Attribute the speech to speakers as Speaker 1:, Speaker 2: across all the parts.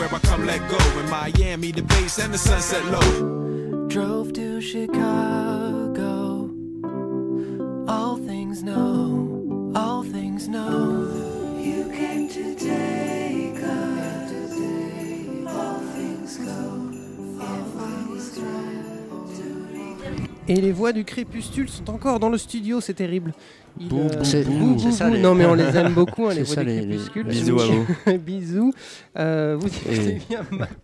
Speaker 1: Where I come let go. In Miami, the base and the sunset low.
Speaker 2: Drove to Chicago. All things know, all things know. You came to take us. All things go, all things go.
Speaker 3: Et les voix du crépuscule sont encore dans le studio, c'est terrible. C'est-
Speaker 4: ça, les-
Speaker 3: Non mais on les aime beaucoup, hein, les voix
Speaker 4: ça,
Speaker 3: du
Speaker 4: les- les-
Speaker 3: crépuscule.
Speaker 5: Bisous à vous.
Speaker 3: Bisous. Euh, vous écoutez
Speaker 5: Et-
Speaker 3: bien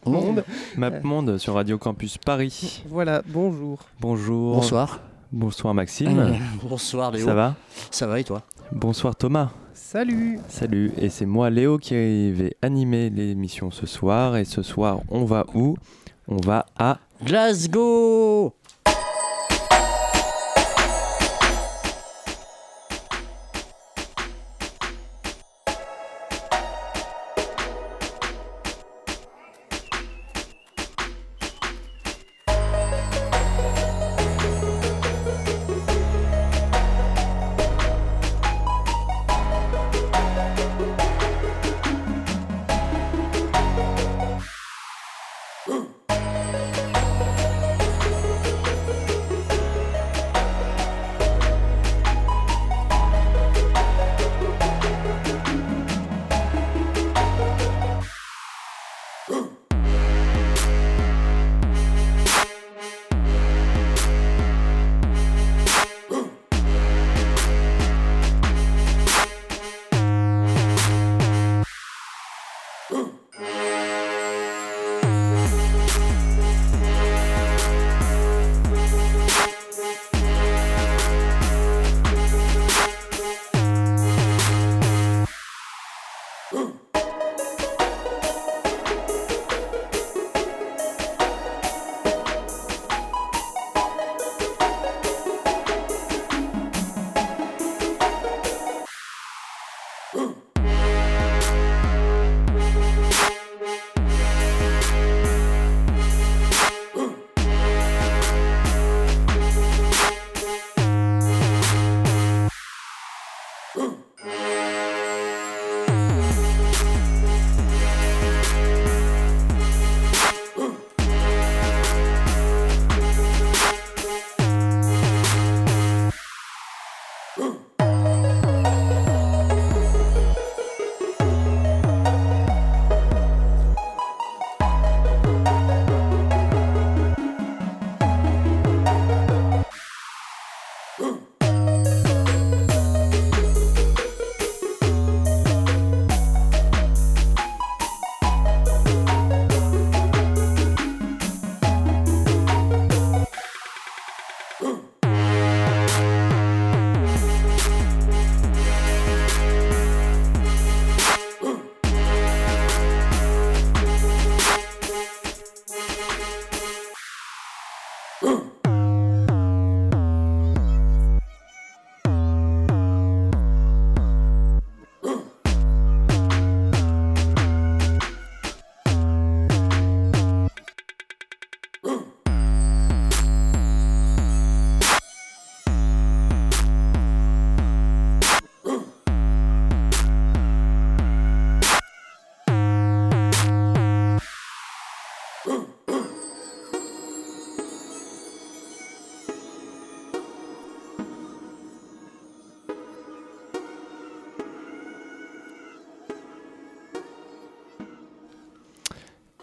Speaker 3: Monde.
Speaker 5: MapMonde sur Radio Campus Paris.
Speaker 3: Voilà, bonjour.
Speaker 5: Bonjour.
Speaker 4: Bonsoir.
Speaker 5: Bonsoir Maxime.
Speaker 4: Bonsoir Léo.
Speaker 5: Ça va?
Speaker 4: Ça va et toi?
Speaker 5: Bonsoir Thomas.
Speaker 3: Salut.
Speaker 5: Salut. Et c'est moi Léo qui vais animer l'émission ce soir. Et ce soir, on va où? On va à
Speaker 4: Glasgow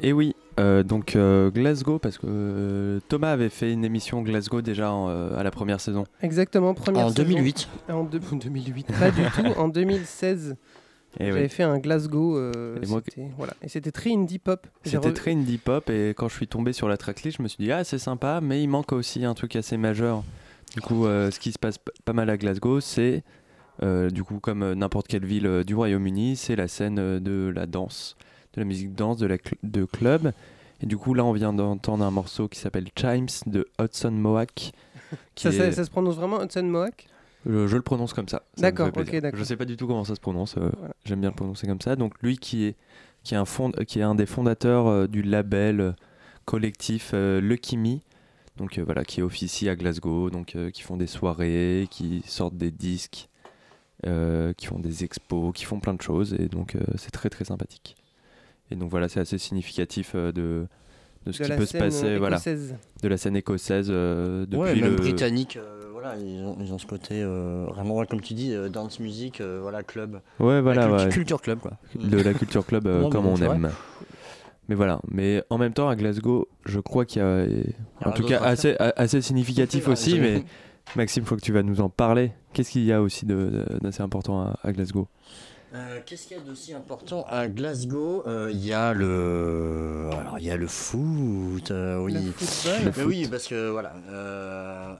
Speaker 5: Et oui, euh, donc euh, Glasgow, parce que euh, Thomas avait fait une émission Glasgow déjà en, euh, à la première saison.
Speaker 3: Exactement, première
Speaker 4: En
Speaker 3: saison.
Speaker 4: 2008.
Speaker 3: En deux- 2008, pas du tout, en 2016.
Speaker 5: Et
Speaker 3: J'avais
Speaker 5: oui.
Speaker 3: fait un Glasgow. euh,
Speaker 5: Et moi-
Speaker 3: c'était- voilà. Et c'était très indie pop.
Speaker 5: C'était
Speaker 3: re-
Speaker 5: très indie pop et quand je suis tombé sur la tracklist, je me suis dit ah c'est sympa, mais il manque aussi un truc assez majeur. Du coup, euh, ce qui se passe pas mal à Glasgow, c'est euh, du coup comme n'importe quelle ville euh, du Royaume-Uni, c'est la scène euh, de la danse, de la musique danse, de la cl- de club. Et du coup là, on vient d'entendre un morceau qui s'appelle Chimes de Hudson Mohawk. qui
Speaker 3: Ça, ça-
Speaker 5: est-
Speaker 3: ça se prononce vraiment Hudson Mohawk?
Speaker 5: Je, je le prononce comme ça.
Speaker 3: D'accord, ok, d'accord.
Speaker 5: Je sais pas du tout comment ça se prononce. euh,
Speaker 3: Voilà.
Speaker 5: J'aime bien le prononcer comme ça. Donc lui qui est qui est un fond, qui est un des fondateurs euh, du label euh, collectif Lucky Me. Donc euh, voilà, qui officie à Glasgow, donc euh, qui font des soirées, qui sortent des disques, euh, qui font des expos, qui font plein de choses et donc c'est très très sympathique. Et donc voilà, c'est assez significatif euh, de de ce
Speaker 3: De
Speaker 5: qui peut se passer,
Speaker 3: euh,
Speaker 5: voilà, de la scène écossaise euh, depuis
Speaker 4: ouais, même
Speaker 5: le
Speaker 4: britannique, euh, voilà, ils ont, ils ont ce côté euh, vraiment, comme tu dis, euh, dance music, euh, voilà, club.
Speaker 5: Ouais, voilà,
Speaker 4: La culture-
Speaker 5: ouais.
Speaker 4: culture club, quoi.
Speaker 5: De la culture club euh,
Speaker 4: Non,
Speaker 5: comme on
Speaker 4: vrai.
Speaker 5: aime. Mais voilà, mais en même temps à Glasgow, je crois qu'il y a, en tout cas assez, significatif aussi, mais. Maxime, faut que tu vas nous en parler. Qu'est-ce qu'il y a aussi d'assez important à, à Glasgow?
Speaker 4: Euh, Qu'est-ce qu'il y a d'aussi important à Glasgow? Euh, Il y a le, alors il y a le foot, euh, oui.
Speaker 3: Le football.
Speaker 4: Mais oui, parce que voilà,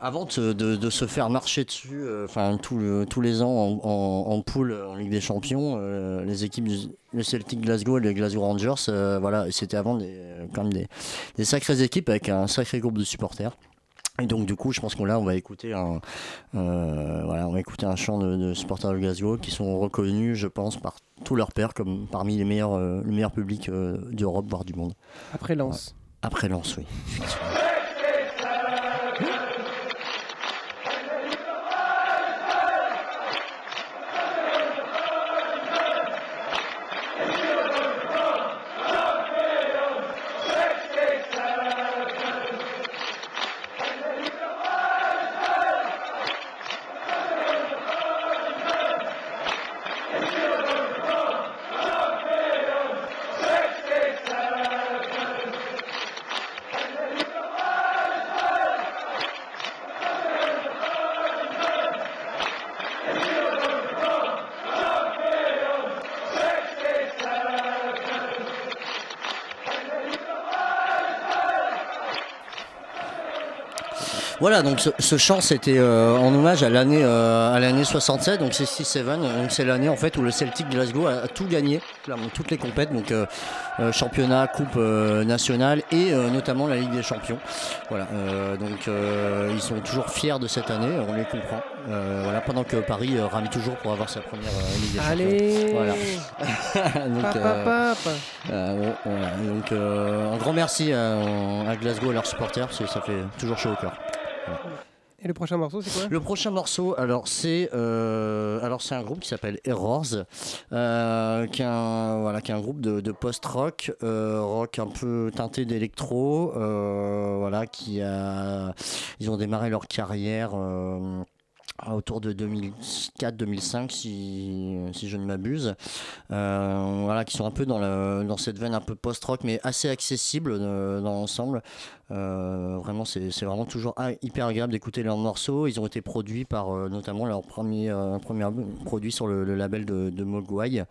Speaker 4: avant de, se faire marcher dessus, enfin tout le- tous les ans en, en, en poule en Ligue des Champions, les équipes du le Celtic Glasgow et les Glasgow Rangers, voilà, c'était avant des, quand même des, des sacrées équipes avec un sacré groupe de supporters. Et donc du coup, je pense qu'on là, on va écouter un, euh, voilà, on va écouter un chant de, de supporters de Glasgow qui sont reconnus, je pense, par tous leurs pairs comme parmi les meilleurs, euh, le meilleur public euh, d'Europe, voire du monde.
Speaker 3: Après Lens.
Speaker 4: Après Lens, oui. Voilà, donc ce, ce chant c'était euh, en hommage à l'année euh, à l'année 67, donc c'est 6-7, donc c'est l'année en fait où le Celtic Glasgow a, a tout gagné, clairement, toutes les compètes, donc euh, euh, championnat, coupe nationale et euh, notamment la Ligue des Champions. Voilà, euh, donc euh, ils sont toujours fiers de cette année, on les comprend. Euh, voilà, pendant que Paris rame toujours pour avoir sa première Ligue des
Speaker 3: Allez
Speaker 4: Champions. Voilà. donc,
Speaker 3: Papa,
Speaker 4: euh,
Speaker 3: papa.
Speaker 4: euh, bon, voilà. Donc euh, un grand merci à, à Glasgow et à leurs supporters parce que ça fait toujours chaud au cœur.
Speaker 3: Et le prochain morceau, c'est quoi?
Speaker 4: Le prochain morceau, alors c'est euh, alors c'est un groupe qui s'appelle Errors, euh, qui est un voilà qui est un groupe de, de post-rock, euh, rock un peu teinté d'électro, voilà qui a ils ont démarré leur carrière. À autour de 2004-2005 si, si je ne m'abuse Euh, voilà qui sont un peu dans, le- dans cette veine un peu post-rock mais assez accessible euh, dans l'ensemble euh, vraiment, c'est c'est vraiment toujours ah, hyper agréable d'écouter leurs morceaux. Ils ont été produits par euh, notamment leur premier, euh, premier album produit sur le, le label de, de Mogwai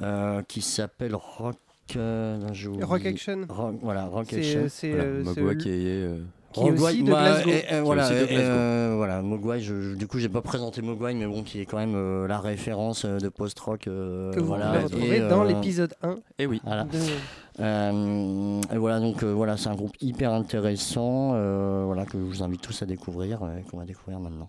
Speaker 4: euh, qui s'appelle Rock. euh.
Speaker 3: Rock Action.
Speaker 4: Rock- voilà, Rock Action.
Speaker 3: c'est,
Speaker 5: Voilà,
Speaker 3: euh,
Speaker 5: Mogwai qui est, euh,
Speaker 3: qui est aussi de Glasgow.
Speaker 4: et- et voilà, et- euh, voilà, Mogwai, je, je- du coup, j'ai pas présenté Mogwai, mais bon, qui est quand même euh, la référence euh, de post-rock. euh,
Speaker 3: Que vous
Speaker 4: voilà,
Speaker 3: pouvez retrouver
Speaker 4: et,
Speaker 3: dans l'épisode 1
Speaker 5: Eh oui.
Speaker 4: Voilà.
Speaker 3: de...
Speaker 4: Euh, et voilà, donc euh, voilà, c'est un groupe hyper intéressant, euh, voilà, que je vous invite tous à découvrir, et qu'on va découvrir maintenant.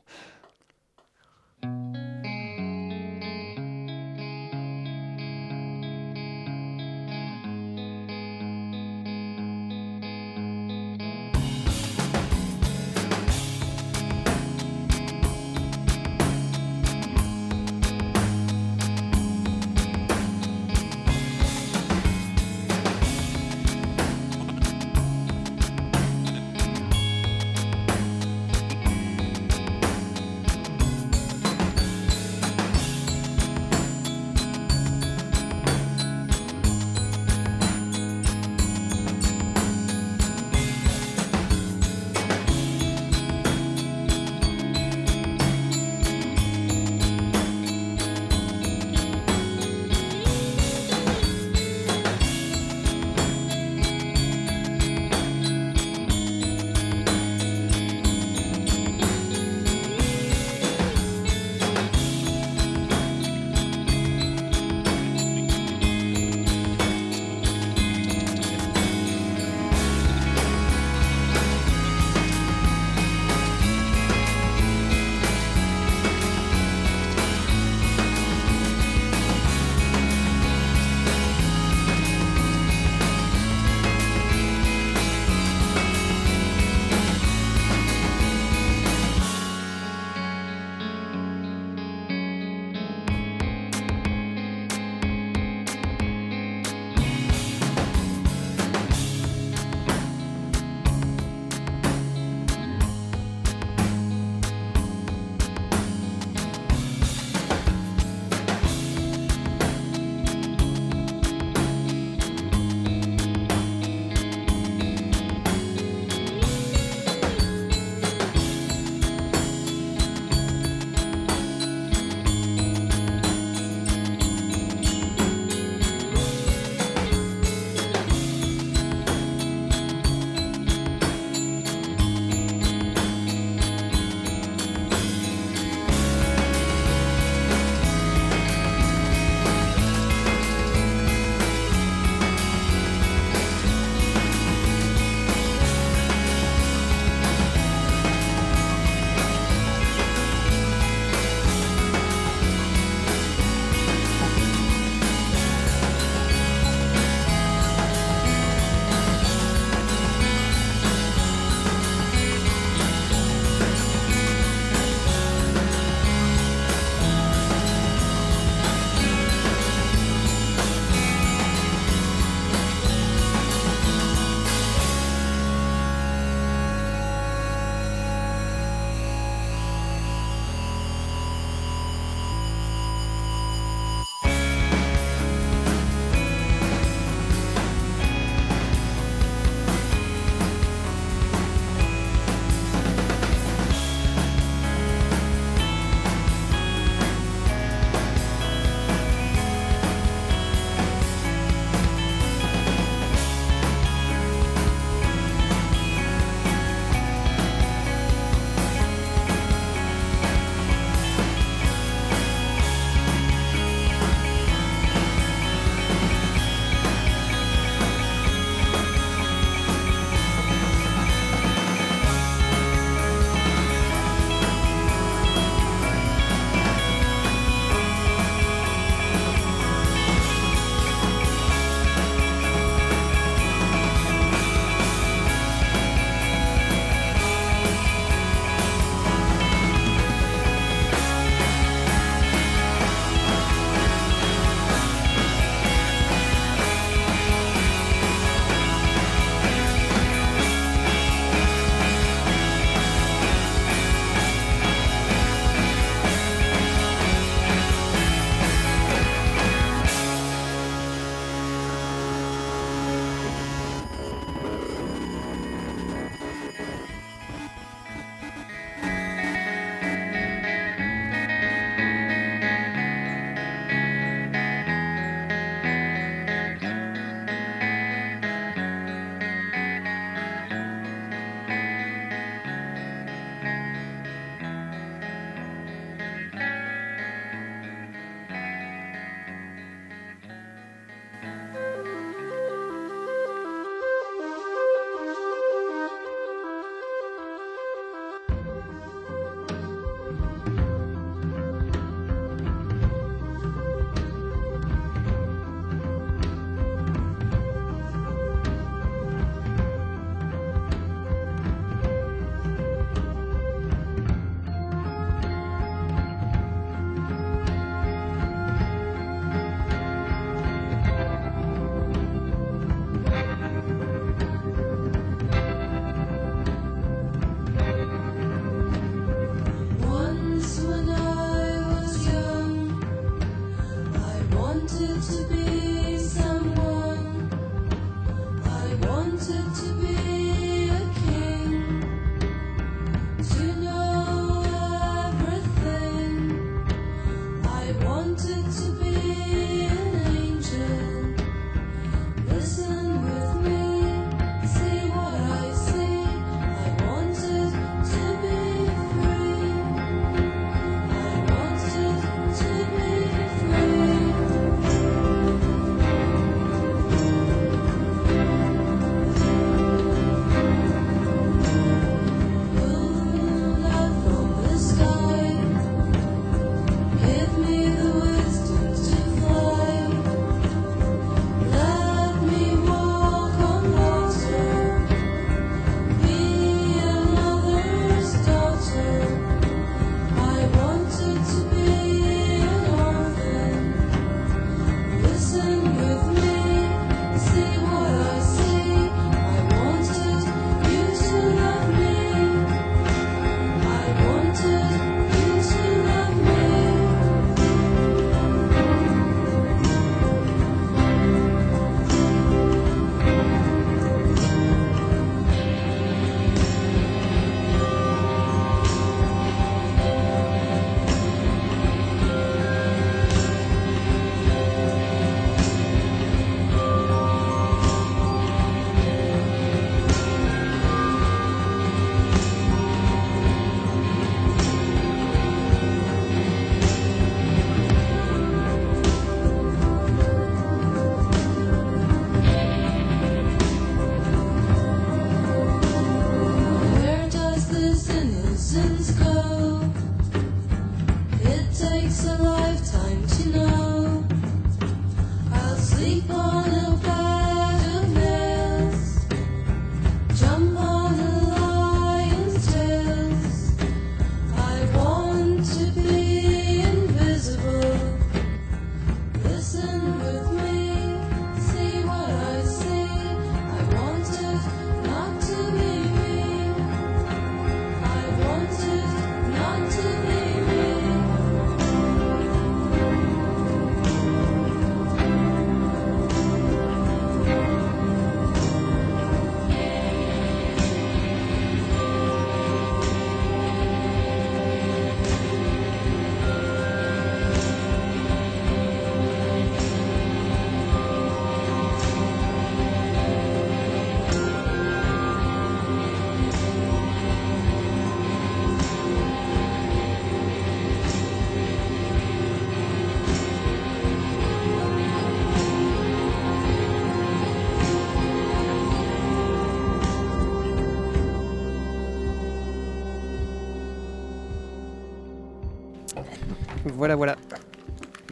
Speaker 3: Voilà, voilà.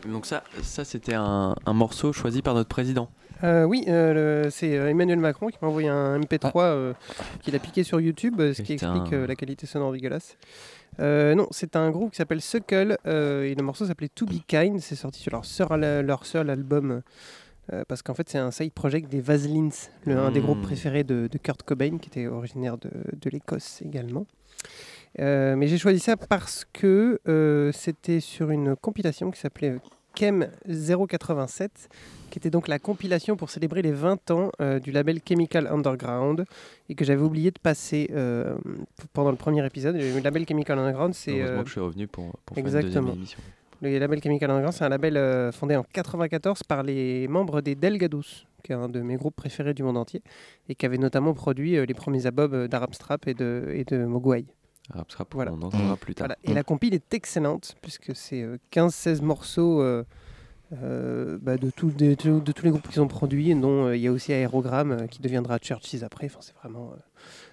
Speaker 5: Donc ça, ça c'était un, un morceau choisi par notre président.
Speaker 3: Euh, oui, euh, c'est euh, Emmanuel Macron qui m'a envoyé un MP3 euh, qu'il a piqué sur YouTube, ce qui explique la qualité sonore dégueulasse. Non, c'est un groupe qui s'appelle Suckle et le morceau s'appelait To Be Kind. C'est sorti sur leur, seul- leur seul album parce qu'en fait c'est un side project des Vaselines, le- un des
Speaker 5: Mm.
Speaker 3: groupes préférés de, de Kurt Cobain qui était originaire de, de l'Écosse également. Euh, mais j'ai choisi ça parce que euh, c'était sur une compilation qui s'appelait Chem 087, qui était donc la compilation pour célébrer les 20 ans euh, du label Chemical Underground et que j'avais oublié de passer euh, pendant le premier épisode. Le label Chemical Underground, c'est
Speaker 5: Heureusement
Speaker 3: euh,
Speaker 5: que je suis revenu pour, pour faire
Speaker 3: exactement.
Speaker 5: une deuxième émission.
Speaker 3: le label Chemical Underground, c'est un label fondé en 94 par les membres des Delgados, qui est un de mes groupes préférés du monde entier, et qui avait notamment produit les premiers albums euh, d'Arab Strap et de, et de Mogwai. Voilà.
Speaker 5: on en entendra plus tard.
Speaker 3: Voilà. Et la compile est excellente, puisque c'est euh, 15-16 morceaux euh, euh, bah, de, tous des- de, de tous les groupes qu'ils ont produits, dont euh, il y a aussi Aérogramme euh, qui deviendra Churches après. Enfin, c'est vraiment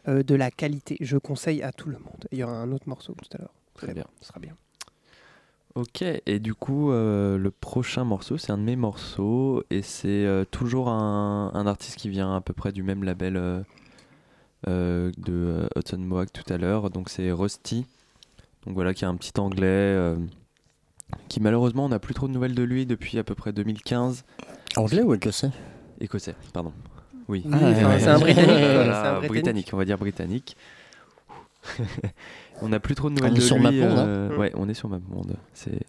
Speaker 3: euh, euh, de la qualité. Je conseille à tout le monde. Il y aura un autre morceau tout à l'heure.
Speaker 5: Très bien.
Speaker 3: Ce sera bien.
Speaker 5: Ok, et du coup, euh, le prochain morceau, c'est un de mes morceaux, et c'est euh, toujours un, un artiste qui vient à peu près du même label euh, euh, de euh, Hudson Mohawk tout à l'heure, donc c'est Rusty, donc voilà, qui est un petit anglais, euh, qui malheureusement, on n'a plus trop de nouvelles de lui depuis à peu près 2015.
Speaker 4: Anglais ou écossais?
Speaker 5: Écossais, pardon. Oui,
Speaker 3: Oui, enfin, c'est un Britannique, quoi,
Speaker 5: Voilà,
Speaker 3: c'est un Britannique.
Speaker 5: britannique, on va dire britannique. on n'a plus trop de
Speaker 4: On
Speaker 5: nouvelles
Speaker 4: est
Speaker 5: de
Speaker 4: sur
Speaker 5: lui.
Speaker 4: MapMonde, hein
Speaker 5: euh,
Speaker 3: Mm.
Speaker 5: Ouais, on est sur MapMonde. C'est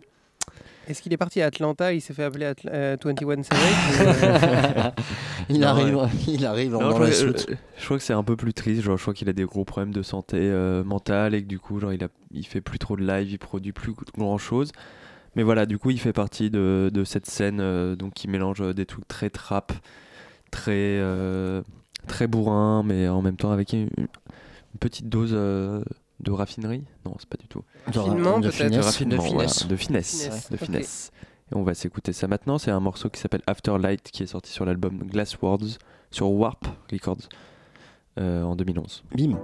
Speaker 3: Est-ce qu'il est parti à Atlanta Il s'est fait appeler Atl- euh, 21 Savage
Speaker 4: il,
Speaker 5: Non,
Speaker 4: arrive,
Speaker 5: ouais.
Speaker 4: il arrive en
Speaker 5: Non,
Speaker 4: dans
Speaker 5: je,
Speaker 4: la
Speaker 5: crois,
Speaker 4: soute.
Speaker 5: euh, je crois que c'est un peu plus triste. Genre, je crois qu'il a des gros problèmes de santé euh, mentale et que du coup, genre, il, a, il fait plus trop de live, il produit plus grand chose. Mais voilà, du coup, il fait partie de, de cette scène euh, donc qui mélange euh, des trucs très trap, très, euh, très bourrin, mais en même temps avec une, une petite dose euh, de raffinerie. Non, c'est pas du tout.
Speaker 4: De,
Speaker 5: raffinement,
Speaker 4: de
Speaker 5: voilà,
Speaker 4: finesse.
Speaker 5: de finesse.
Speaker 3: Finesse,
Speaker 5: De
Speaker 3: ok.
Speaker 5: finesse. Et on va s'écouter ça maintenant. C'est un morceau qui s'appelle Afterlight qui est sorti sur l'album Glass Words sur Warp Records euh, en 2011.
Speaker 4: Bim.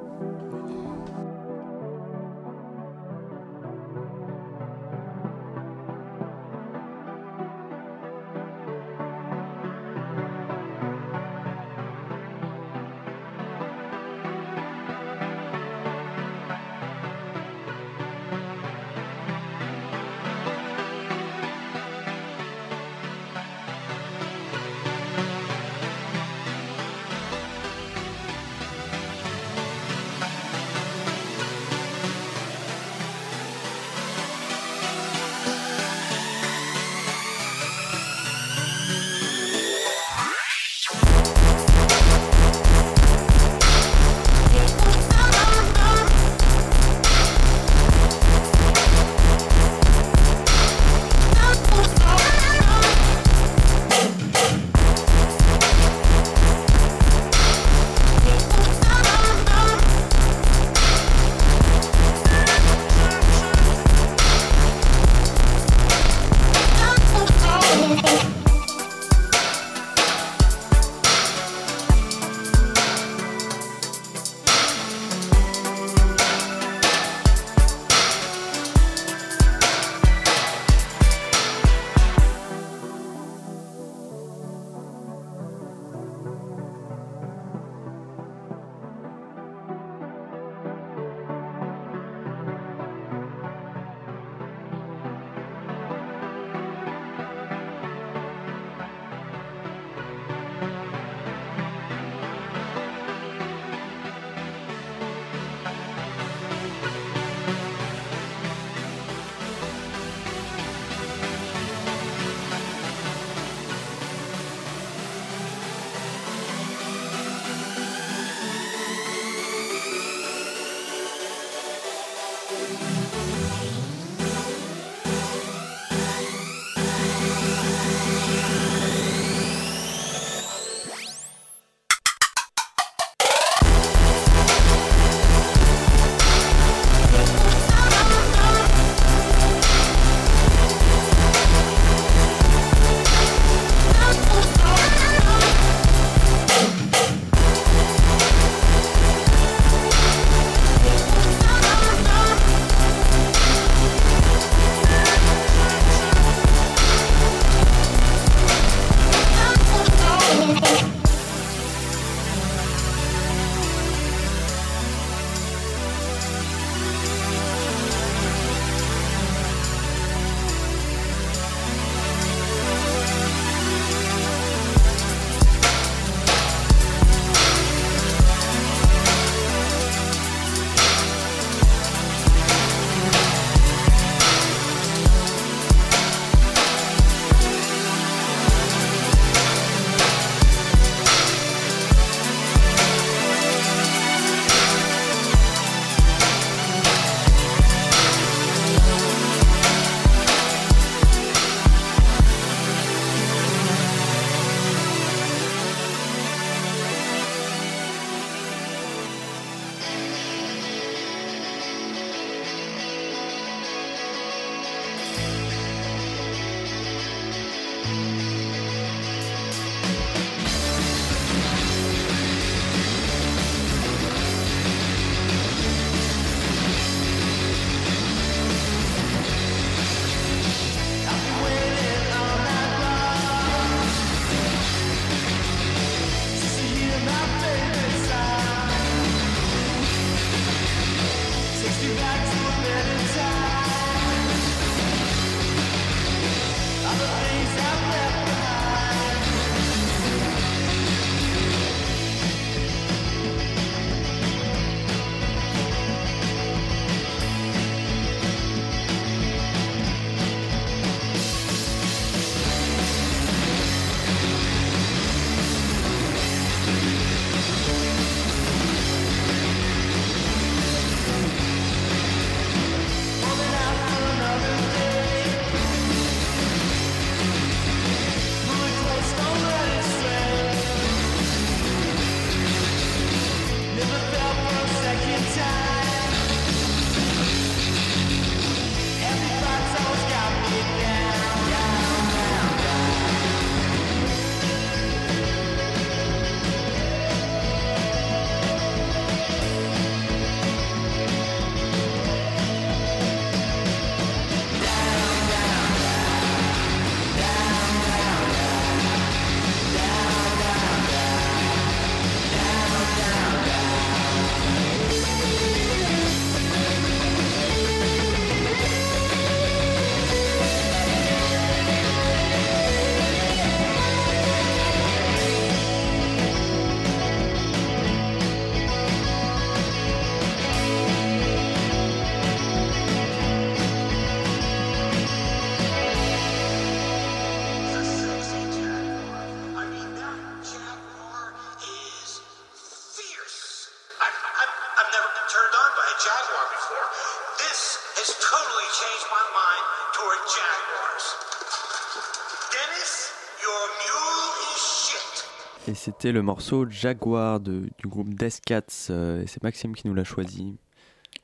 Speaker 5: C'était le morceau Jaguar de- du groupe Death Cats. euh, et c'est Maxime qui nous l'a choisi.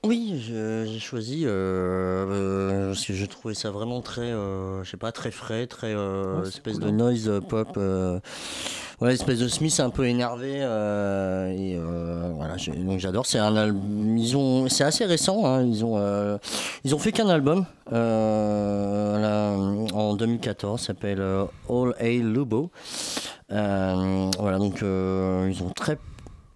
Speaker 4: Oui, j'ai choisi euh, euh, parce que je trouvais ça vraiment très, euh, je sais pas, très frais, très euh,
Speaker 3: Ouais,
Speaker 4: espèce
Speaker 3: cool,
Speaker 4: de
Speaker 3: hein.
Speaker 4: noise pop. euh, voilà, espèce de Smith un peu énervé. euh, et euh, voilà, donc j'adore. C'est un album. Ils ont, c'est assez récent. hein, ils ont, euh, ils ont fait qu'un album euh, là, en 2014, s'appelle euh, All A Lubo. Euh, voilà, donc euh, ils ont très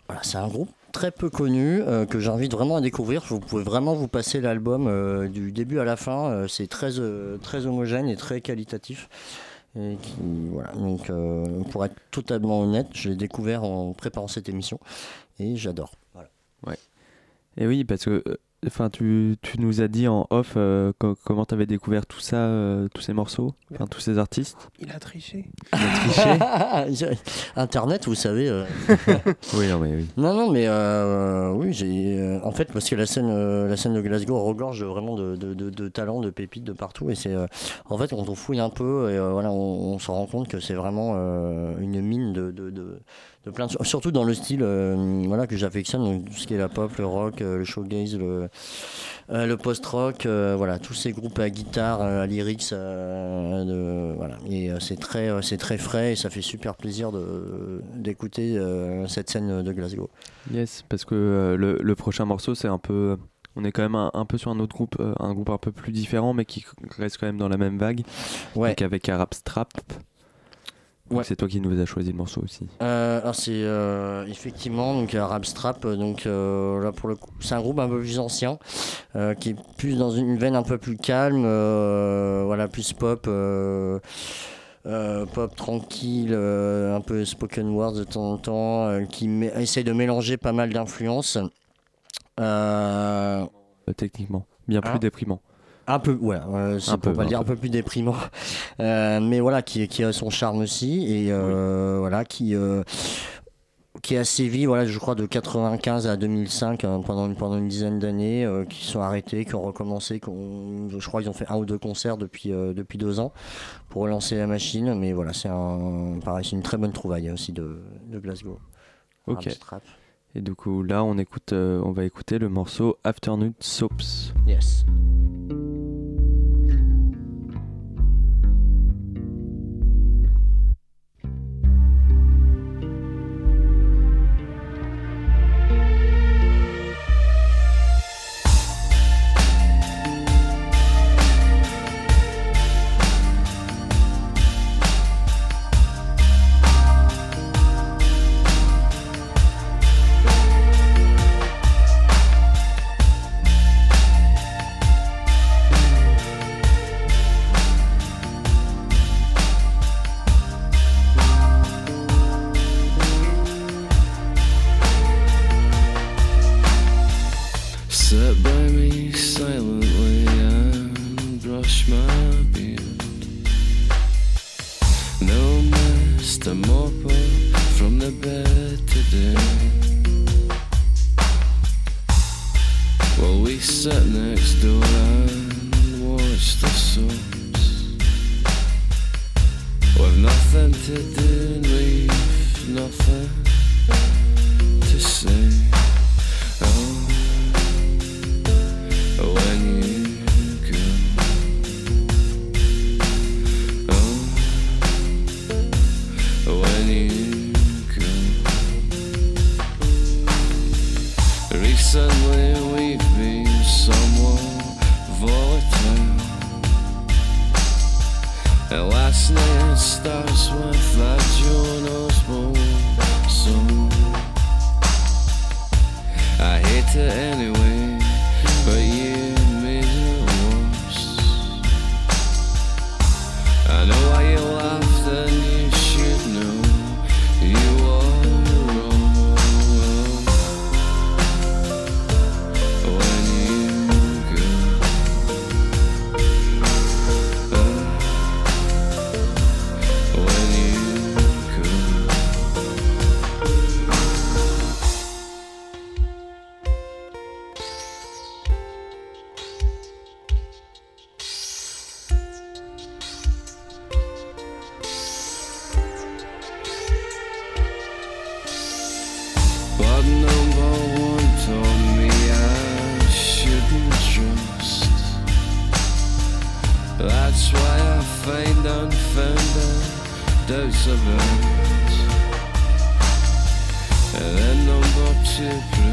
Speaker 4: voilà, c'est un groupe très peu connu euh, que j'invite vraiment à découvrir. Vous pouvez vraiment vous passer l'album du début à la fin. C'est très, très homogène et très qualitatif. Et qui, voilà, donc pour être totalement honnête, je l'ai découvert en préparant cette émission et j'adore. Voilà.
Speaker 5: Et oui, parce que enfin, tu, tu nous as dit en off euh, co- comment tu avais découvert tout ça, euh, tous ces morceaux, enfin, tous ces artistes?
Speaker 3: Il a triché.
Speaker 4: Internet, vous savez. euh,
Speaker 5: Oui, non, mais oui.
Speaker 4: Non, non, mais euh, oui, j'ai. euh, en fait, parce que la scène, euh, la scène de Glasgow regorge vraiment de, de, de, de talents, de pépites de partout. Et c'est. euh, en fait, quand on fouille un peu, et, euh, voilà, on, on se rend compte que c'est vraiment euh, une mine de, de, plein de. Surtout dans le style euh, voilà, que j'affectionne, tout ce qui est la pop, le rock, euh, le showgaze, le, euh, le post-rock, euh, voilà, tous ces groupes à guitare, à lyrics, de, voilà. Et c'est très, c'est très frais et ça fait super plaisir de, d'écouter cette scène de Glasgow.
Speaker 5: Yes, parce que le, le prochain morceau, c'est un peu. On est quand même un, un peu sur un autre groupe, un groupe un peu plus différent, mais qui reste quand même dans la même vague.
Speaker 4: Ouais.
Speaker 5: Donc avec Arab Strap.
Speaker 4: Ouais.
Speaker 5: C'est toi qui nous as choisi le morceau aussi.
Speaker 4: Euh, alors c'est euh, effectivement donc Arab Strap euh, donc euh, là pour le coup c'est un groupe un peu plus ancien qui est plus dans une veine un peu plus calme voilà plus pop euh, pop tranquille euh, un peu spoken word de temps en temps euh, qui essaie de mélanger pas mal d'influences
Speaker 5: techniquement. Bien plus
Speaker 4: Hein
Speaker 5: déprimant.
Speaker 4: Un peu, ouais, euh, c'est pour
Speaker 5: peu,
Speaker 4: pas le dire un
Speaker 5: peu.
Speaker 4: plus déprimant, Euh, mais voilà, qui, qui a son charme aussi et euh, voilà, qui qui a sévi, voilà, je crois de 95 à 2005 hein, pendant une pendant une dizaine d'années, qui sont arrêtés, qui ont recommencé, qui ont- je crois qu'ils ont fait un ou deux concerts depuis depuis deux ans pour relancer la machine, mais voilà, c'est un pareil, c'est une très bonne trouvaille aussi de, de Glasgow.
Speaker 5: Ok. Et du coup, là, on, écoute, on va écouter le morceau Afternoon Soaps.
Speaker 4: Yes.
Speaker 6: A dose of it. And then number two proved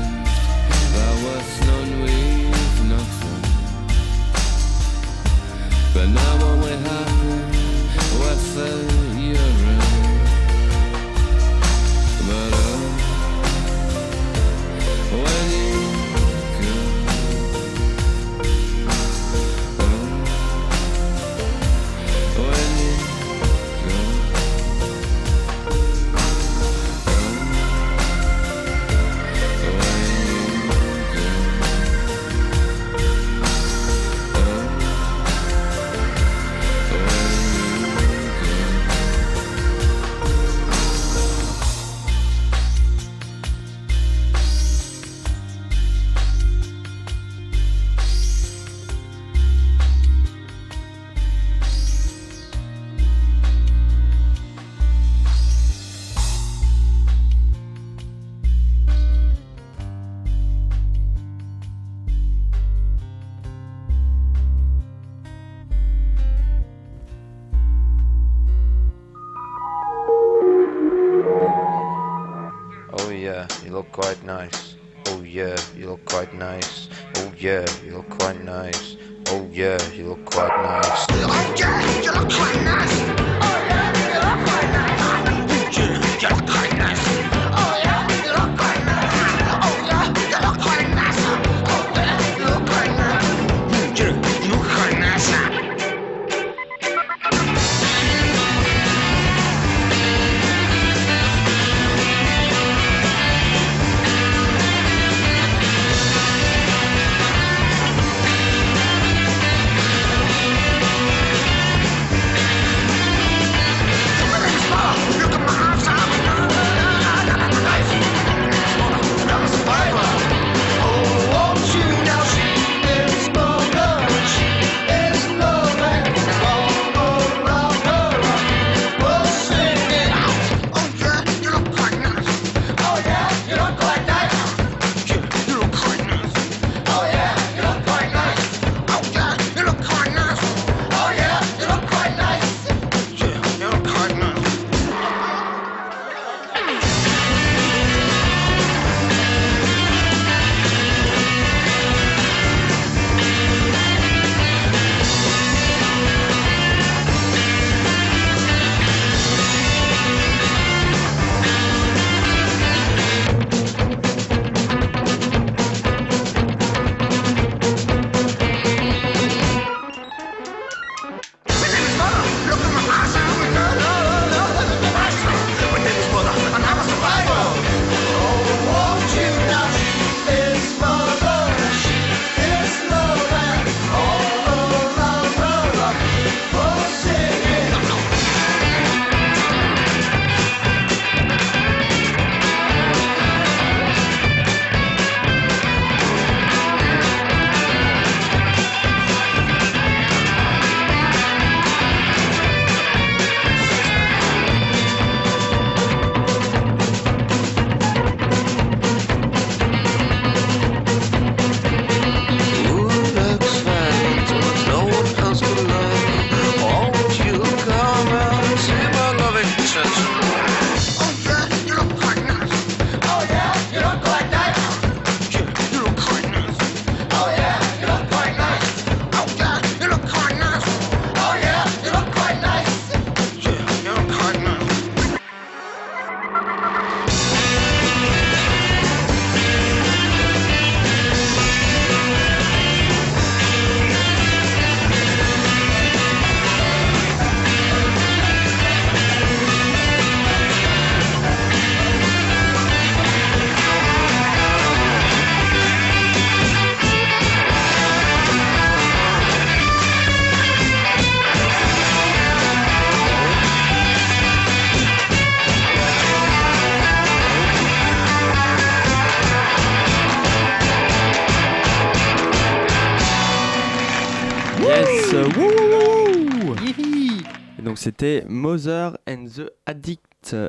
Speaker 5: c'était Mother and the Addict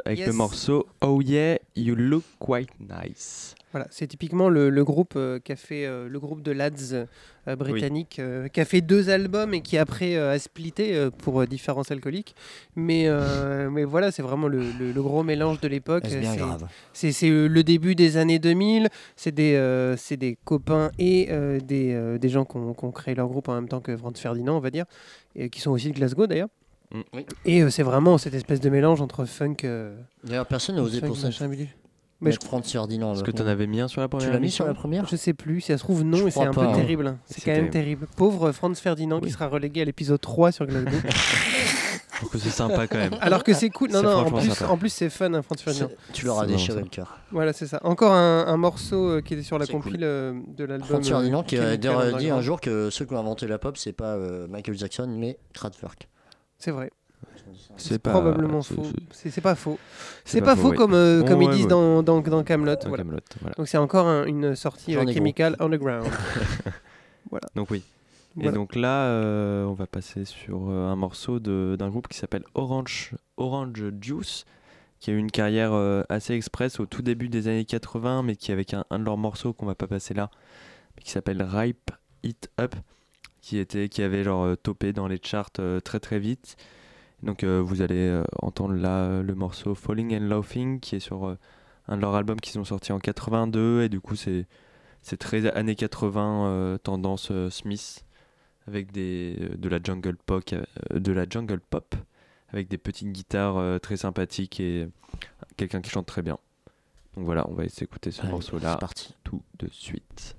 Speaker 5: avec
Speaker 3: Yes.
Speaker 5: le morceau Oh Yeah, You Look Quite Nice.
Speaker 3: Voilà, c'est typiquement le, le groupe euh, qui a fait euh, le groupe de lads euh, britannique euh, qui a fait deux albums et qui après euh, a splitté euh, pour euh, différents alcooliques. Mais, euh, mais voilà, c'est vraiment le, le- le gros mélange de l'époque. C'est-
Speaker 4: grave
Speaker 3: C'est c'est, le début des années 2000. C'est des, euh, c'est des copains et euh, des, euh, des gens qui ont, qui ont créé leur groupe en même temps que Franz Ferdinand, on va dire, et qui sont aussi de Glasgow d'ailleurs.
Speaker 5: Mm.
Speaker 4: Oui.
Speaker 3: Et euh, c'est vraiment cette espèce de mélange entre funk. euh,
Speaker 4: D'ailleurs, personne n'a osé pour ça.
Speaker 3: Mais je-
Speaker 4: Franz Ferdinand.
Speaker 5: Est-ce que tu en
Speaker 4: con.
Speaker 5: avais mis un sur la première
Speaker 4: Tu l'as mis sur la première
Speaker 3: Je sais plus, si ça se trouve non,
Speaker 4: Je
Speaker 3: et c'est un
Speaker 4: pas,
Speaker 3: peu
Speaker 4: hein.
Speaker 3: terrible. hein. C'est quand même terrible. Pauvre Franz Ferdinand qui sera relégué à l'épisode 3 sur Glasgow.
Speaker 5: Donc c'est sympa quand même.
Speaker 3: Alors que c'est cool. Non, non, en plus, en plus c'est fun, hein, Franz Ferdinand.
Speaker 4: Tu leur as déchiré le cœur.
Speaker 3: Voilà, c'est ça. Encore un, un morceau euh, qui était sur la compile
Speaker 4: cool.
Speaker 3: euh, de l'album.
Speaker 4: Franz Ferdinand qui a dit un jour que ceux qui ont inventé la pop, c'est pas Michael Jackson, mais Kraftwerk.
Speaker 3: C'est vrai.
Speaker 5: C'est
Speaker 3: probablement faux.
Speaker 5: c'est-
Speaker 3: pas faux.
Speaker 5: c'est
Speaker 3: pas, faux
Speaker 5: ouais.
Speaker 3: comme, euh, comme ils
Speaker 5: ouais,
Speaker 3: disent
Speaker 5: ouais.
Speaker 3: dans, dans, dans Camelot.
Speaker 5: Dans
Speaker 3: voilà.
Speaker 5: Voilà.
Speaker 3: Donc c'est encore un- une sortie euh, Underground.
Speaker 5: Donc oui. Et
Speaker 3: Voilà.
Speaker 5: donc là, euh, on va passer sur euh, un morceau d'un groupe qui s'appelle Orange, Orange Juice, qui a eu une carrière assez express au tout début des années 80, mais qui avec un, un de leurs morceaux qu'on va pas passer là, mais qui s'appelle Ripe It Up, qui était, qui avait genre euh, topé dans les charts euh, très très vite. Donc euh, vous allez entendre là le morceau Falling and Laughing, qui est sur un de leurs albums qui sont sortis en 82, et du coup c'est c'est très années 80 euh, tendance euh, Smith avec des euh, de la jungle pop de la jungle pop avec des petites guitares très sympathiques et quelqu'un qui chante très bien. Donc voilà, on va essayer d'écouter ce morceau là tout de suite.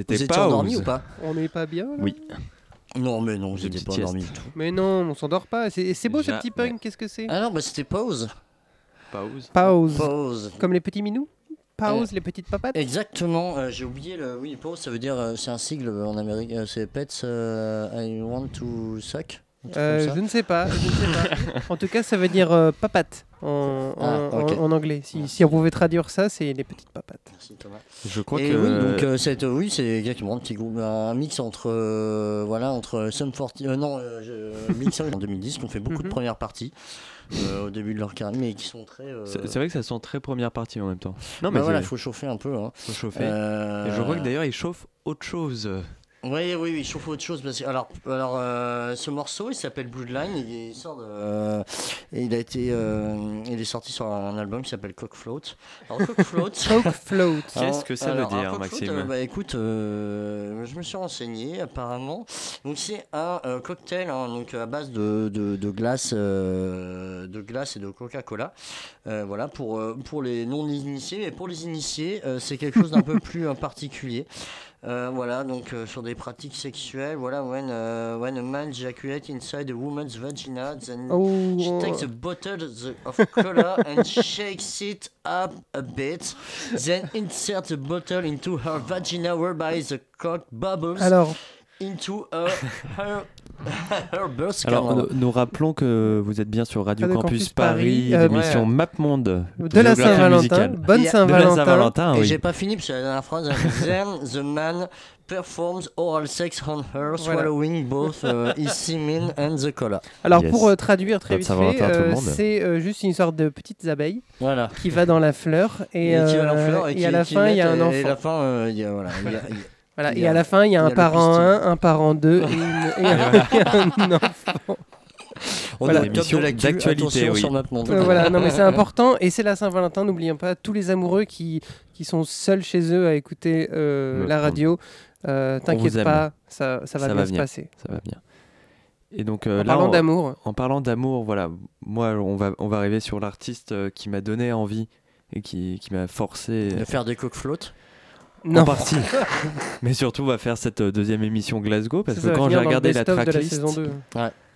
Speaker 5: Et
Speaker 4: Vous
Speaker 5: c'était
Speaker 4: étiez
Speaker 5: pas
Speaker 4: endormi ou pas
Speaker 3: On n'est pas bien là
Speaker 5: Oui.
Speaker 4: Non, mais non,
Speaker 5: Une
Speaker 4: j'étais
Speaker 5: petite
Speaker 4: pas endormi du
Speaker 5: sieste.
Speaker 4: tout.
Speaker 3: Mais non, on s'endort pas. C'est c'est beau ce
Speaker 5: Déjà,
Speaker 3: petit punk, qu'est-ce que c'est
Speaker 4: Ah non, bah c'était pause.
Speaker 5: Pause.
Speaker 3: Pause.
Speaker 4: Pause.
Speaker 3: Comme les petits minous Pause,
Speaker 4: Euh,
Speaker 3: les petites papates
Speaker 4: Exactement, euh, j'ai oublié le. Oui, pause, ça veut dire. euh, c'est un sigle en Amérique. euh, c'est Pets euh, I want to suck.
Speaker 3: Euh, je ne sais pas, je ne sais pas. En tout cas, ça veut dire euh, papate en, en-
Speaker 4: Ah,
Speaker 3: en- en anglais. Si, si on pouvait traduire ça, c'est les petites papates.
Speaker 4: Merci Thomas.
Speaker 5: Je crois
Speaker 4: Et
Speaker 5: que.
Speaker 4: oui, donc euh, c'est oui, c'est exactement un petit groupe, un mix entre euh, voilà entre Sum 40, euh, non, euh, en 2010 qui ont fait beaucoup de
Speaker 3: Mhm.
Speaker 4: premières parties euh, au début de leur carrière, mais qui sont très. euh,
Speaker 5: C'est vrai que ça sent très première partie en même temps. Non,
Speaker 4: bah
Speaker 5: mais
Speaker 4: voilà,
Speaker 5: c'est-
Speaker 4: il faut chauffer un peu. Hein.
Speaker 5: faut chauffer.
Speaker 4: Euh,
Speaker 5: Et je crois que d'ailleurs, il chauffe autre chose.
Speaker 4: Oui, oui, oui, chauffe autre chose. Parce que, alors, alors euh, ce morceau, il s'appelle Bloodline. Il, il sort de, euh, et il a été, euh, il est sorti sur un album qui s'appelle Cock Float. Alors Cock Float.
Speaker 3: Coke float.
Speaker 5: Qu'est-ce que ça veut
Speaker 4: alors,
Speaker 5: dire,
Speaker 4: alors, Cock
Speaker 5: Maxime
Speaker 4: Float, euh, Bah écoute, euh, je me suis renseigné apparemment. Donc c'est un euh, cocktail hein, donc à base de, de, de glace, euh, de glace et de Coca-Cola. Euh, voilà pour euh, pour les non initiés, mais pour les initiés, euh, c'est quelque chose d'un peu plus euh, particulier. Euh, voilà, donc euh, sur des pratiques sexuelles, voilà, when, euh, when a man ejaculates inside a woman's vagina, then
Speaker 3: Oh,
Speaker 4: she
Speaker 3: oh.
Speaker 4: takes a bottle of cola and shakes it up a bit, then insert the bottle into her vagina whereby the cock bubbles
Speaker 3: Alors,
Speaker 4: into her, her, her birth
Speaker 5: Alors, nous, nous rappelons que vous êtes bien sur Radio
Speaker 3: Radio
Speaker 5: Campus,
Speaker 3: Campus
Speaker 5: Paris,
Speaker 3: Paris, euh,
Speaker 5: l'émission
Speaker 4: ouais.
Speaker 5: MapMonde.
Speaker 3: de la Saint-Valentin, bonne Saint-Valentin.
Speaker 5: Saint-Valentin,
Speaker 4: Et
Speaker 5: oui.
Speaker 4: j'ai pas fini parce que la dernière phrase, then the man performs oral sex on her, swallowing both uh, his semen and the cola.
Speaker 3: Alors
Speaker 5: Yes.
Speaker 3: pour euh, traduire très vite fait, euh, c'est euh, juste une sorte de petites abeilles
Speaker 4: Voilà.
Speaker 3: qui va dans la fleur et,
Speaker 4: Et qui va dans la
Speaker 3: euh,
Speaker 4: fleur et
Speaker 3: et
Speaker 4: qui-
Speaker 3: à la fin il y a un
Speaker 4: Et à la
Speaker 3: enfant.
Speaker 4: fin, euh, il y a, voilà, il y a- il y a-
Speaker 3: Voilà, et
Speaker 4: a-
Speaker 3: à la fin il y a un
Speaker 4: a
Speaker 3: parent
Speaker 4: pistil.
Speaker 3: 1, un parent 2 et, une- et un, et un enfant.
Speaker 4: On
Speaker 3: Voilà.
Speaker 4: au top
Speaker 5: Émission d'actualité,
Speaker 4: attention
Speaker 5: oui.
Speaker 3: Euh, voilà, non mais c'est important et c'est la Saint-Valentin, n'oublions pas tous les amoureux qui, qui sont seuls chez eux à écouter euh,
Speaker 5: Le
Speaker 3: la radio. euh, T'inquiète pas, ça, ça va
Speaker 5: Ça
Speaker 3: bien
Speaker 5: va
Speaker 3: se
Speaker 5: venir.
Speaker 3: passer.
Speaker 5: Ça va bien. Et donc, euh,
Speaker 3: En
Speaker 5: là,
Speaker 3: parlant d'amour,
Speaker 5: En parlant d'amour, voilà, moi, on va, on va arriver sur l'artiste qui m'a donné envie et qui, qui m'a forcé.
Speaker 4: De faire des coques flottes.
Speaker 3: Non.
Speaker 5: En partie. Mais surtout, on va faire cette euh, deuxième émission Glasgow parce
Speaker 3: Ça,
Speaker 5: que quand j'ai regardé la tracklist,
Speaker 3: saison 2.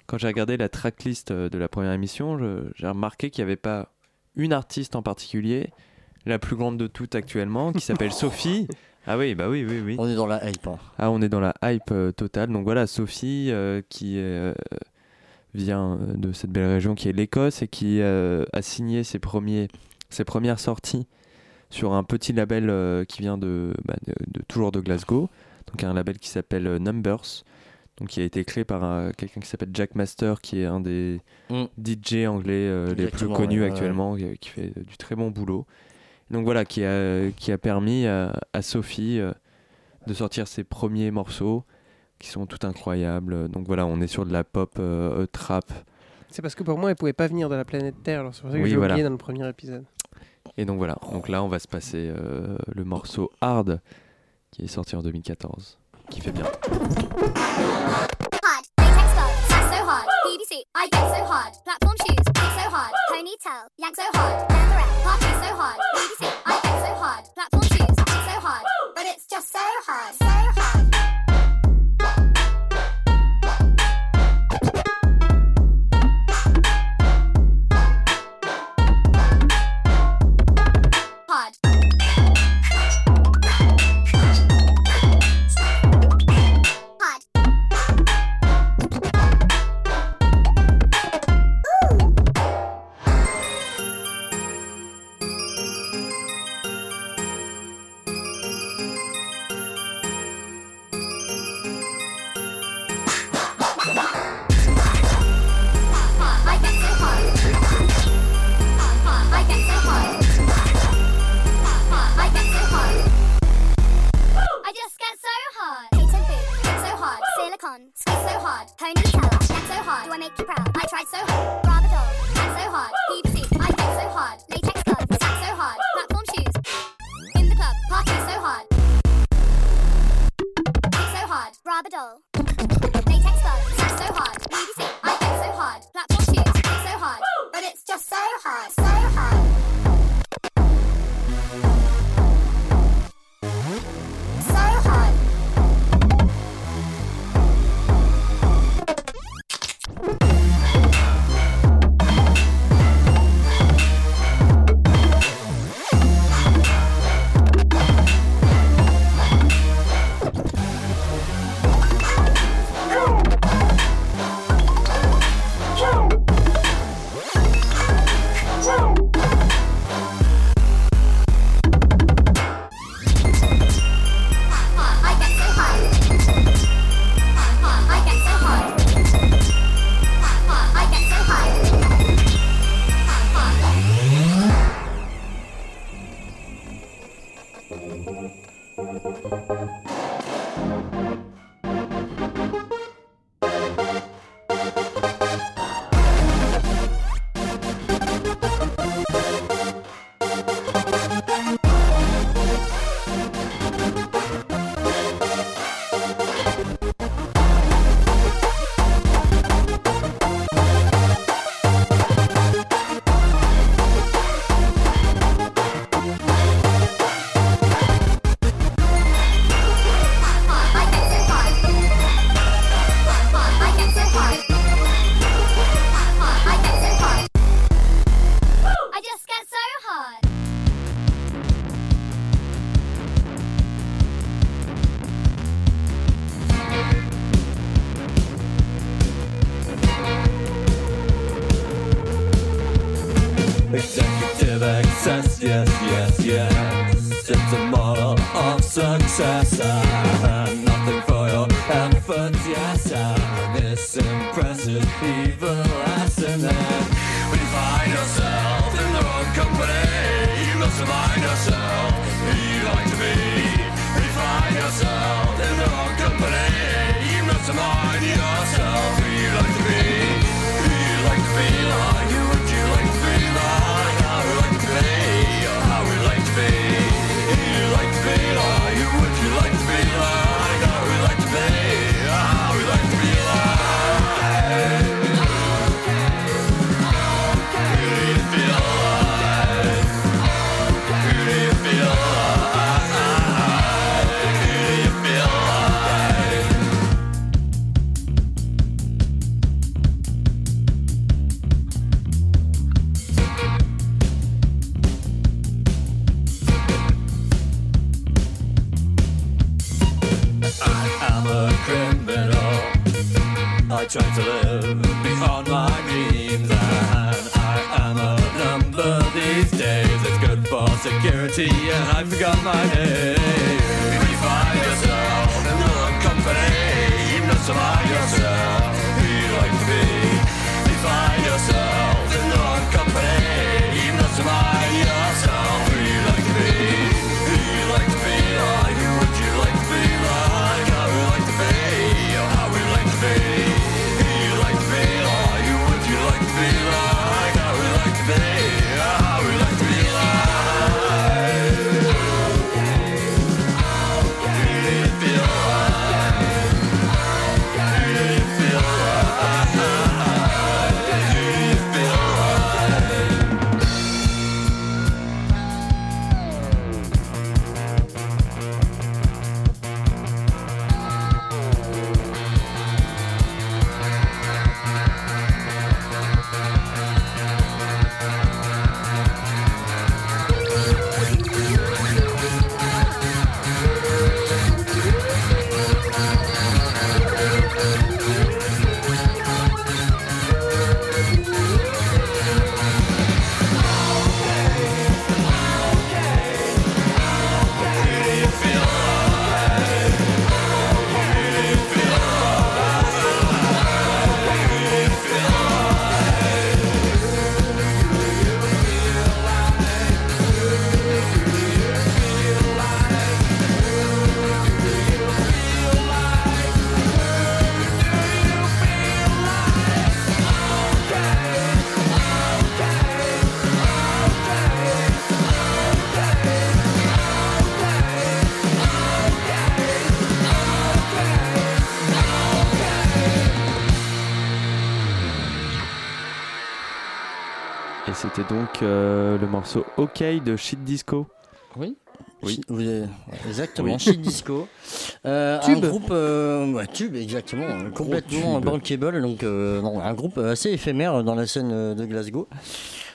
Speaker 5: quand j'ai regardé la tracklist de la première émission, j'ai remarqué qu'il n'y avait pas une artiste en particulier, la plus grande de toutes actuellement, qui s'appelle Sophie. Ah oui, bah oui, oui, oui.
Speaker 4: On est dans la hype. hein.
Speaker 5: Ah, on est dans la hype euh, totale. Donc voilà, Sophie, euh, qui euh, vient de cette belle région qui est l'Écosse et qui euh, a signé ses, premiers, ses premières sorties sur un petit label euh, qui vient de, bah, de- de- toujours de Glasgow. Donc un label qui s'appelle euh, Numbers. Donc qui a été créé par un- quelqu'un qui s'appelle Jack Master, qui est un des
Speaker 4: Mm.
Speaker 5: DJ anglais euh, les plus connus
Speaker 4: ouais, ouais,
Speaker 5: actuellement, qui- qui fait du très bon boulot. Donc voilà, qui a, qui a permis à, à Sophie euh, de sortir ses premiers morceaux qui sont tout incroyables. Donc voilà, on est sur de la pop euh, euh, trap.
Speaker 3: C'est parce que pour moi, elle pouvait pas venir de la planète Terre, alors c'est pour ça que
Speaker 5: Oui,
Speaker 3: j'ai
Speaker 5: voilà.
Speaker 3: oublié dans le premier épisode.
Speaker 5: Et donc voilà, donc là on va se passer euh, le morceau Hard qui est sorti en 2014, qui fait bien.
Speaker 7: Hard. Ponytail, get so hard. Do I make you proud? I tried so hard.
Speaker 5: OK de Shit Disco.
Speaker 4: Oui.
Speaker 5: Oui.
Speaker 4: Exactement,
Speaker 5: Oui.
Speaker 4: Shit Disco. Euh,
Speaker 5: Tube.
Speaker 4: Un groupe, euh, ouais, tube, exactement, complètement
Speaker 5: tube.
Speaker 4: bankable, donc euh, non, un groupe assez éphémère dans la scène de Glasgow,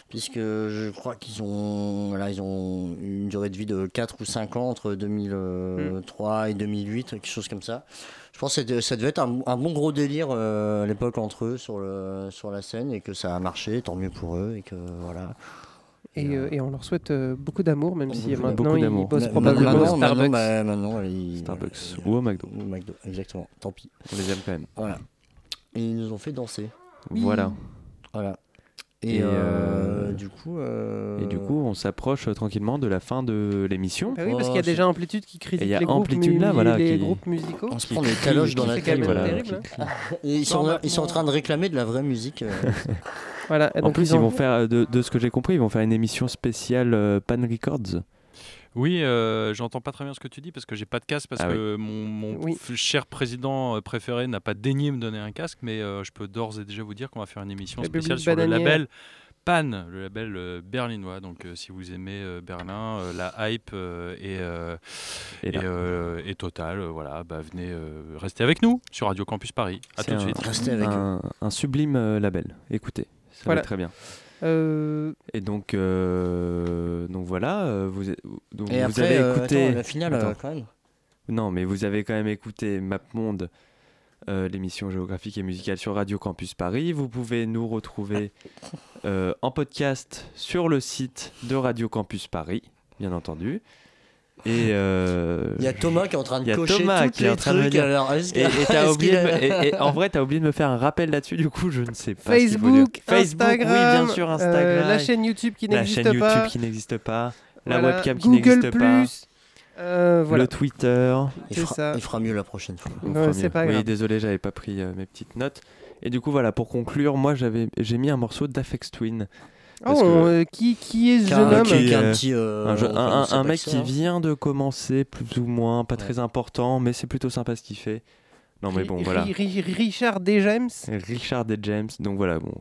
Speaker 4: puisque je crois qu'ils ont, voilà, ils ont une durée de vie de 4 ou 5 ans entre 2003 et 2008, quelque chose comme ça. Je pense que ça devait être un, un bon gros délire euh, à l'époque entre eux sur, le, sur la scène et que ça a marché, tant mieux pour eux et que voilà.
Speaker 3: Et, euh, et on leur souhaite euh, beaucoup d'amour, même si maintenant
Speaker 5: Beaucoup
Speaker 3: ils bossent probablement
Speaker 4: maintenant,
Speaker 3: au Starbucks.
Speaker 4: Maintenant, maintenant, ils-
Speaker 5: Starbucks
Speaker 4: voilà,
Speaker 5: ou au McDo.
Speaker 4: Ou au McDo, exactement. Tant pis.
Speaker 5: On les aime quand même.
Speaker 4: Voilà. Et ils nous ont fait danser.
Speaker 5: Voilà.
Speaker 4: Voilà. Et,
Speaker 5: Et,
Speaker 4: euh,
Speaker 5: euh,
Speaker 4: du coup. euh,
Speaker 5: Et du coup, on s'approche tranquillement de la fin de l'émission.
Speaker 3: Bah oui, parce qu'il y a déjà Amplitude qui critique
Speaker 5: y a
Speaker 3: les, groupes,
Speaker 5: Amplitude
Speaker 3: mu-
Speaker 5: là, voilà,
Speaker 3: les
Speaker 5: qui-
Speaker 3: groupes musicaux.
Speaker 4: On se prend des caloches dans la tête.
Speaker 5: voilà,
Speaker 3: hein.
Speaker 4: Ils, sont, ils sont en train de réclamer de la vraie musique.
Speaker 3: Voilà. et
Speaker 5: En plus, ils
Speaker 3: ont-
Speaker 5: vont faire, de, de ce que j'ai compris, ils vont faire une émission spéciale euh, Pan Records.
Speaker 8: Oui, euh, j'entends pas très bien ce que tu dis parce que j'ai pas de casque parce
Speaker 5: Ah
Speaker 8: que mon, mon
Speaker 3: Oui.
Speaker 8: f- cher président euh, préféré n'a pas daigné me donner un casque, mais euh, je peux d'ores et déjà vous dire qu'on va faire une émission
Speaker 3: République
Speaker 8: spéciale sur le label Pan, le label euh, berlinois. Donc euh, si vous aimez euh, Berlin, euh, la hype euh, et, euh,
Speaker 5: Et
Speaker 8: et, euh, Total, voilà, bah, venez euh, rester avec nous sur Radio Campus Paris. À
Speaker 5: C'est
Speaker 8: tout de
Speaker 5: un,
Speaker 8: suite.
Speaker 4: Restez avec
Speaker 5: un, un sublime euh, label. Écoutez, ça
Speaker 3: Voilà.
Speaker 5: va très bien.
Speaker 3: Euh,
Speaker 5: Et donc, euh, donc voilà, euh, vous, donc
Speaker 4: Et
Speaker 5: vous
Speaker 4: après,
Speaker 5: avez
Speaker 4: euh,
Speaker 5: écouté.
Speaker 4: attends, la finale,
Speaker 5: Attends.
Speaker 4: quand même.
Speaker 5: Non, mais vous avez quand même écouté MapMonde euh, l'émission géographique et musicale sur Radio Campus Paris. Vous pouvez nous retrouver euh, en podcast sur le site de Radio Campus Paris, bien entendu. Et euh,
Speaker 4: Il y a Thomas qui est en train de cocher
Speaker 5: Thomas
Speaker 4: toutes
Speaker 5: qui est en
Speaker 4: les
Speaker 5: train de me dire-
Speaker 4: alors,
Speaker 5: et, et t'as
Speaker 4: est-ce
Speaker 5: oublié
Speaker 4: qu'il
Speaker 5: de
Speaker 4: a-
Speaker 5: me- et- et en vrai, t'as oublié de me faire un rappel là-dessus. Du coup, je ne sais pas. ce.
Speaker 3: Facebook,
Speaker 5: Facebook,
Speaker 3: Instagram,
Speaker 5: oui, bien sûr,
Speaker 3: euh,
Speaker 5: Instagram.
Speaker 3: la chaîne YouTube qui
Speaker 5: la
Speaker 3: n'existe
Speaker 5: chaîne
Speaker 3: pas.
Speaker 5: YouTube qui n'existe pas, la
Speaker 3: Voilà,
Speaker 5: webcam qui n'existe pas,
Speaker 3: euh, voilà.
Speaker 5: le Twitter.
Speaker 4: Il fera,
Speaker 3: ça.
Speaker 4: il fera mieux la prochaine fois.
Speaker 3: C'est
Speaker 5: Oui, désolé, j'avais pas pris euh, mes petites notes. Et du coup, voilà, pour conclure, moi, j'avais, j'ai mis un morceau d'Afex Twin.
Speaker 3: Oh,
Speaker 5: que-
Speaker 3: euh, qui, qui est ce jeune homme
Speaker 4: qui- un
Speaker 5: euh,
Speaker 4: petit, euh,
Speaker 5: un, je- mec
Speaker 4: ça,
Speaker 5: qui
Speaker 4: hein
Speaker 5: vient de commencer, plus ou moins, pas très important, mais c'est plutôt sympa ce qu'il fait. Non, mais bon, voilà.
Speaker 3: Ri- Ri- Richard D. James.
Speaker 5: Richard et James, donc voilà, bon,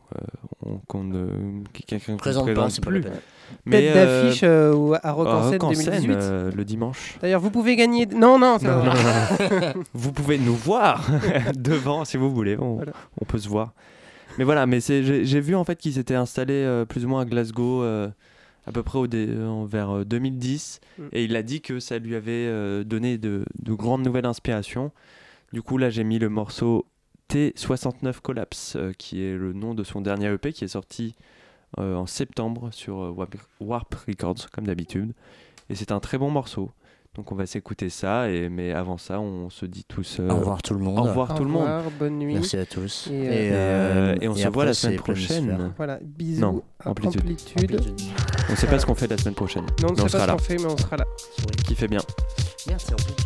Speaker 5: euh, on, ne- ne
Speaker 4: Présente pas, c'est pas
Speaker 5: plus.
Speaker 4: peine.
Speaker 5: Mais,
Speaker 3: Tête
Speaker 5: euh,
Speaker 3: d'affiche euh, à Rock
Speaker 5: à
Speaker 3: scène
Speaker 5: Rock en scène,
Speaker 3: 2018.
Speaker 5: euh, le dimanche.
Speaker 3: D'ailleurs, vous pouvez gagner. Non, non,
Speaker 5: Non,
Speaker 3: pas
Speaker 5: non, vous pouvez nous voir devant si vous voulez, on,
Speaker 3: Voilà.
Speaker 5: on peut se voir. Mais voilà, mais j'ai, vu en fait qu'il s'était installé euh, plus ou moins à Glasgow euh, à peu près au dé- euh, vers euh, 2010
Speaker 3: Mm.
Speaker 5: et il a dit que ça lui avait donné de, de grandes nouvelles inspirations. Du coup, là, j'ai mis le morceau T69 Collapse qui est le nom de son dernier EP qui est sorti en septembre sur Warp, Warp Records comme d'habitude et c'est un très bon morceau. Donc on va s'écouter ça, et, mais avant ça, on se dit tous euh,
Speaker 4: Au revoir tout le monde.
Speaker 5: Au revoir
Speaker 3: Au
Speaker 5: tout le monde.
Speaker 3: bonne nuit.
Speaker 4: Merci à tous.
Speaker 3: Et, euh,
Speaker 5: Et, euh, et on se voit la semaine prochaine.
Speaker 3: Voilà, bisous.
Speaker 5: Non, amplitude.
Speaker 3: amplitude.
Speaker 5: On sait pas ce qu'on fait la semaine prochaine.
Speaker 3: Non, on
Speaker 5: mais
Speaker 3: ne
Speaker 5: on
Speaker 3: sait pas
Speaker 5: sera
Speaker 3: ce
Speaker 5: là.
Speaker 3: qu'on fait, mais on sera là.
Speaker 5: Qui fait bien.
Speaker 4: Merci, Amplitude.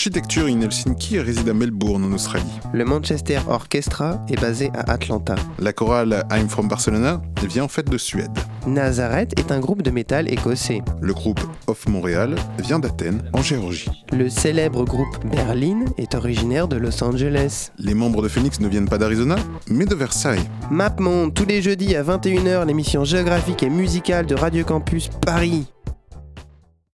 Speaker 9: Architecture in Helsinki réside à Melbourne en Australie.
Speaker 3: Le Manchester Orchestra est basé à Atlanta.
Speaker 9: La chorale I'm from Barcelona vient en fait de Suède.
Speaker 3: Nazareth est un groupe de métal écossais.
Speaker 9: Le groupe Off Montréal vient d'Athènes, en Géorgie.
Speaker 3: Le célèbre groupe Berlin est originaire de Los Angeles.
Speaker 9: Les membres de Phoenix ne viennent pas d'Arizona, mais de Versailles.
Speaker 3: MapMonde, tous les jeudis à 21h, l'émission géographique et musicale de Radio Campus Paris.